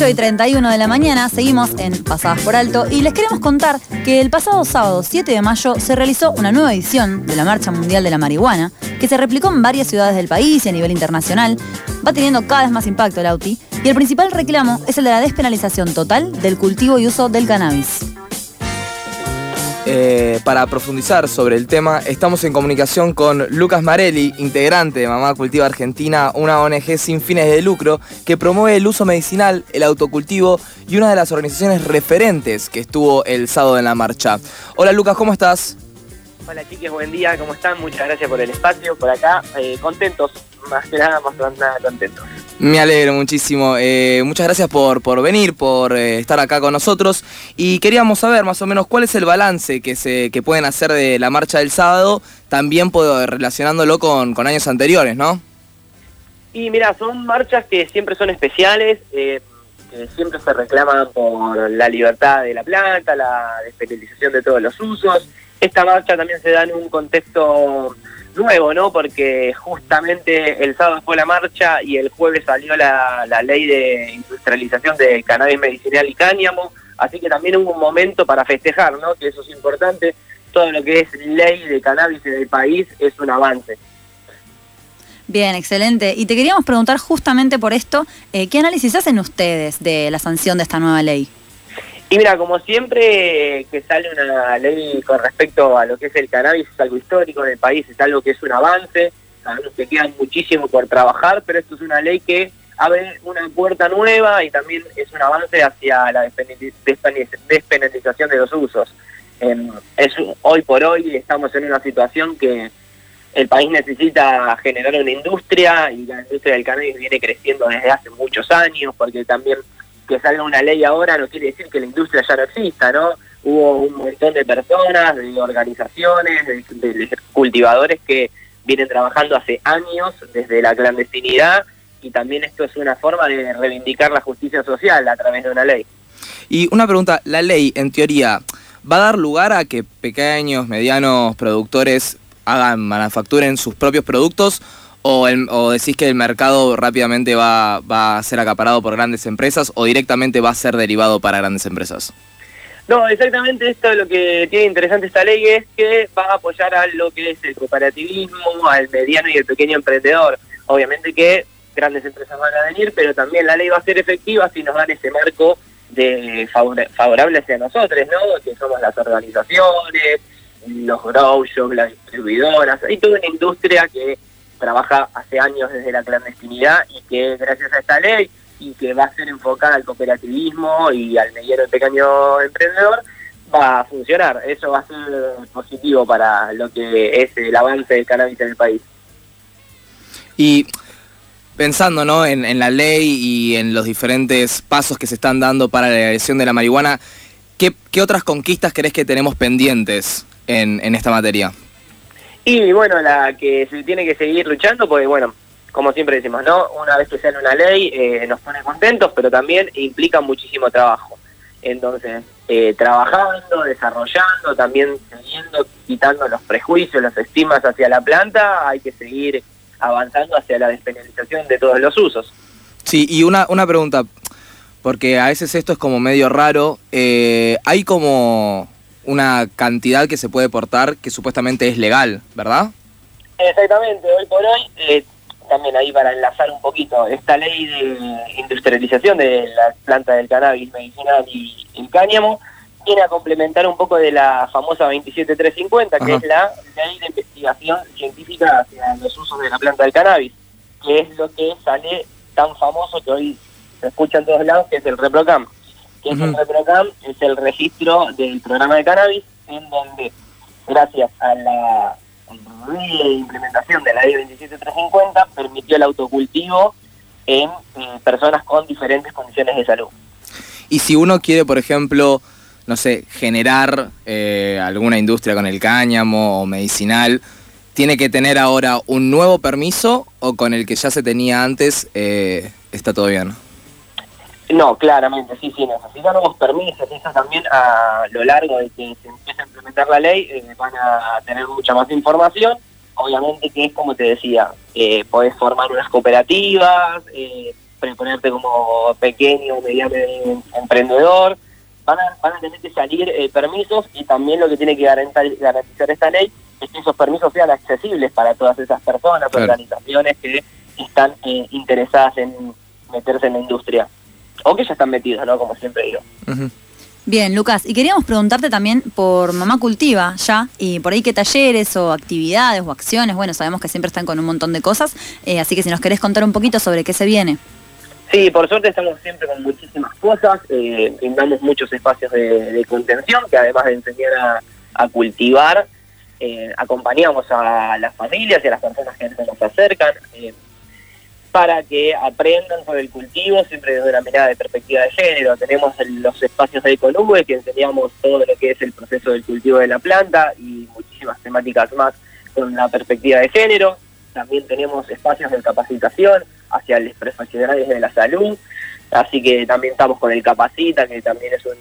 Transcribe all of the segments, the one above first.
8 y 31 de la mañana seguimos en Pasadas por Alto y les queremos contar que el pasado sábado 7 de mayo se realizó una nueva edición de la Marcha Mundial de la Marihuana que se replicó en varias ciudades del país y a nivel internacional. Va teniendo cada vez más impacto el AUTI y el principal reclamo es el de la despenalización total del cultivo y uso del cannabis. Eh, para profundizar sobre el tema, estamos en comunicación con Lucas Marelli, integrante de Mamá Cultiva Argentina, una ONG sin fines de lucro que promueve el uso medicinal, el autocultivo y una de las organizaciones referentes que estuvo el sábado en la marcha. Hola Lucas, ¿cómo estás? Hola chiques, buen día, ¿cómo están? Muchas gracias por el espacio, por acá, eh, contentos, más que nada, más nada contentos. Me alegro muchísimo. Eh, muchas gracias por, por venir, por eh, estar acá con nosotros. Y queríamos saber más o menos cuál es el balance que, se, que pueden hacer de la marcha del sábado, también relacionándolo con, con años anteriores, ¿no? Y mira, son marchas que siempre son especiales, eh, que siempre se reclaman por la libertad de la planta, la despenalización de todos los usos. Esta marcha también se da en un contexto nuevo, ¿no? Porque justamente el sábado fue la marcha y el jueves salió la, ley de industrialización de cannabis medicinal y cáñamo, así que también hubo un momento para festejar, ¿no? Que eso es importante. Todo lo que es ley de cannabis en el país es un avance. Bien, excelente. Y te queríamos preguntar justamente por esto, eh, ¿qué análisis hacen ustedes de la sanción de esta nueva ley? Y mira, como siempre que sale una ley con respecto a lo que es el cannabis, es algo histórico en el país, es algo que es un avance, sabemos que queda muchísimo por trabajar, pero esto es una ley que abre una puerta nueva y también es un avance hacia la despenalización de los usos. Em, hoy por hoy estamos en una situación que el país necesita generar una industria y la industria del cannabis viene creciendo desde hace muchos años porque también que salga una ley ahora no quiere decir que la industria ya no exista, ¿no? Hubo un montón de personas, de organizaciones, de, cultivadores que vienen trabajando hace años desde la clandestinidad y también esto es una forma de reivindicar la justicia social a través de una ley. Y una pregunta, la ley en teoría va a dar lugar a que pequeños, medianos productores hagan, manufacturen sus propios productos o, decís que el mercado rápidamente va, a ser acaparado por grandes empresas o directamente va a ser derivado para grandes empresas? No, exactamente esto lo que tiene interesante esta ley es que va a apoyar a lo que es el cooperativismo, al mediano y el pequeño emprendedor. Obviamente que grandes empresas van a venir, pero también la ley va a ser efectiva si nos dan ese marco de favorable hacia nosotros, ¿no? Que somos las organizaciones, los grow shops, las distribuidoras, hay toda una industria que trabaja hace años desde la clandestinidad y que gracias a esta ley y que va a ser enfocada al cooperativismo y al mediano y pequeño emprendedor, va a funcionar. Eso va a ser positivo para lo que es el avance del cannabis en el país. Y pensando ¿no? en, la ley y en los diferentes pasos que se están dando para la elección de la marihuana, ¿qué, otras conquistas crees que tenemos pendientes en, en esta materia? Y bueno, la que se tiene que seguir luchando, porque bueno, como siempre decimos, ¿no? Una vez que sale una ley eh, nos pone contentos, pero también implica muchísimo trabajo. Entonces, eh, trabajando, desarrollando, también siguiendo, quitando los prejuicios, las estimas hacia la planta, hay que seguir avanzando hacia la despenalización de todos los usos. Sí, y una, una pregunta, porque a veces esto es como medio raro, eh, hay como una cantidad que se puede portar que supuestamente es legal, ¿verdad? Exactamente, hoy por hoy, eh, también ahí para enlazar un poquito, esta ley de industrialización de la planta del cannabis medicinal y el cáñamo viene a complementar un poco de la famosa 27350, que es la ley de investigación científica hacia los usos de la planta del cannabis, que es lo que sale tan famoso que hoy se escucha en todos lados, que es el ReproCam que es el ReproCam, es el registro del programa de cannabis, en donde, gracias a la implementación de la ley 27350, permitió el autocultivo en personas con diferentes condiciones de salud. Y si uno quiere, por ejemplo, no sé, generar eh, alguna industria con el cáñamo o medicinal, ¿tiene que tener ahora un nuevo permiso o con el que ya se tenía antes eh, está todo bien? No, claramente, sí, sí, necesitan nuevos permisos, eso también a lo largo de que se empiece a implementar la ley eh, van a tener mucha más información, obviamente que es como te decía, eh, podés formar unas cooperativas, eh, ponerte como pequeño o mediano emprendedor, van a, van a tener que salir eh, permisos y también lo que tiene que garantizar, esta ley es que esos permisos sean accesibles para todas esas personas, organizaciones que están interesadas en meterse en la industria o que ya están metidos, ¿no? Como siempre digo. Bien, Lucas, y queríamos preguntarte también por Mamá Cultiva ya, y por ahí qué talleres o actividades o acciones, bueno, sabemos que siempre están con un montón de cosas, eh, así que si nos querés contar un poquito sobre qué se viene. Sí, por suerte estamos siempre con muchísimas cosas, eh, brindamos muchos espacios de, contención, que además de enseñar a, cultivar, eh, acompañamos a las familias y a las personas que nos acercan. Para que aprendan sobre el cultivo, siempre desde una mirada de perspectiva de género. Tenemos los espacios de Econube, que enseñamos todo lo que es el proceso del cultivo de la planta y muchísimas temáticas más con la perspectiva de género. También tenemos espacios de capacitación hacia los profesionales de la salud, así que también estamos con el Capacita, que también es un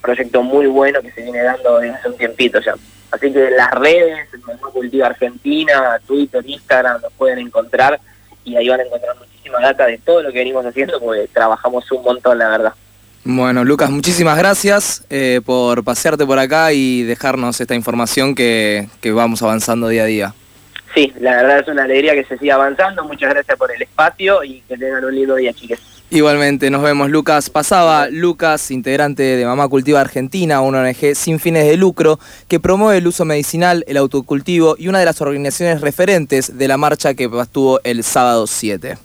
proyecto muy bueno que se viene dando desde hace un tiempito ya. Así que las redes, el Cultivo Argentina, Twitter, Instagram, nos pueden encontrar y ahí van a encontrar muchísima data de todo lo que venimos haciendo porque trabajamos un montón, la verdad. Bueno, Lucas, muchísimas gracias eh, por pasearte por acá y dejarnos esta información que, que vamos avanzando día a día. Sí, la verdad es una alegría que se siga avanzando. Muchas gracias por el espacio y que tengan un lindo día, chiques. Igualmente, nos vemos, Lucas. Pasaba Lucas, integrante de Mamá Cultiva Argentina, una ONG sin fines de lucro que promueve el uso medicinal, el autocultivo y una de las organizaciones referentes de la marcha que estuvo el sábado 7.